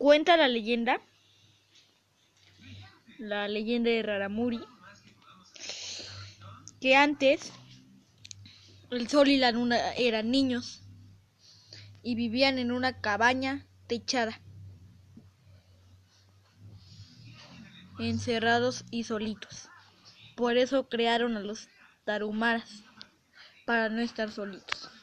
Cuenta la leyenda, la leyenda de Raramuri, que antes el sol y la luna eran niños y vivían en una cabaña techada, encerrados y solitos. Por eso crearon a los tarumaras, para no estar solitos.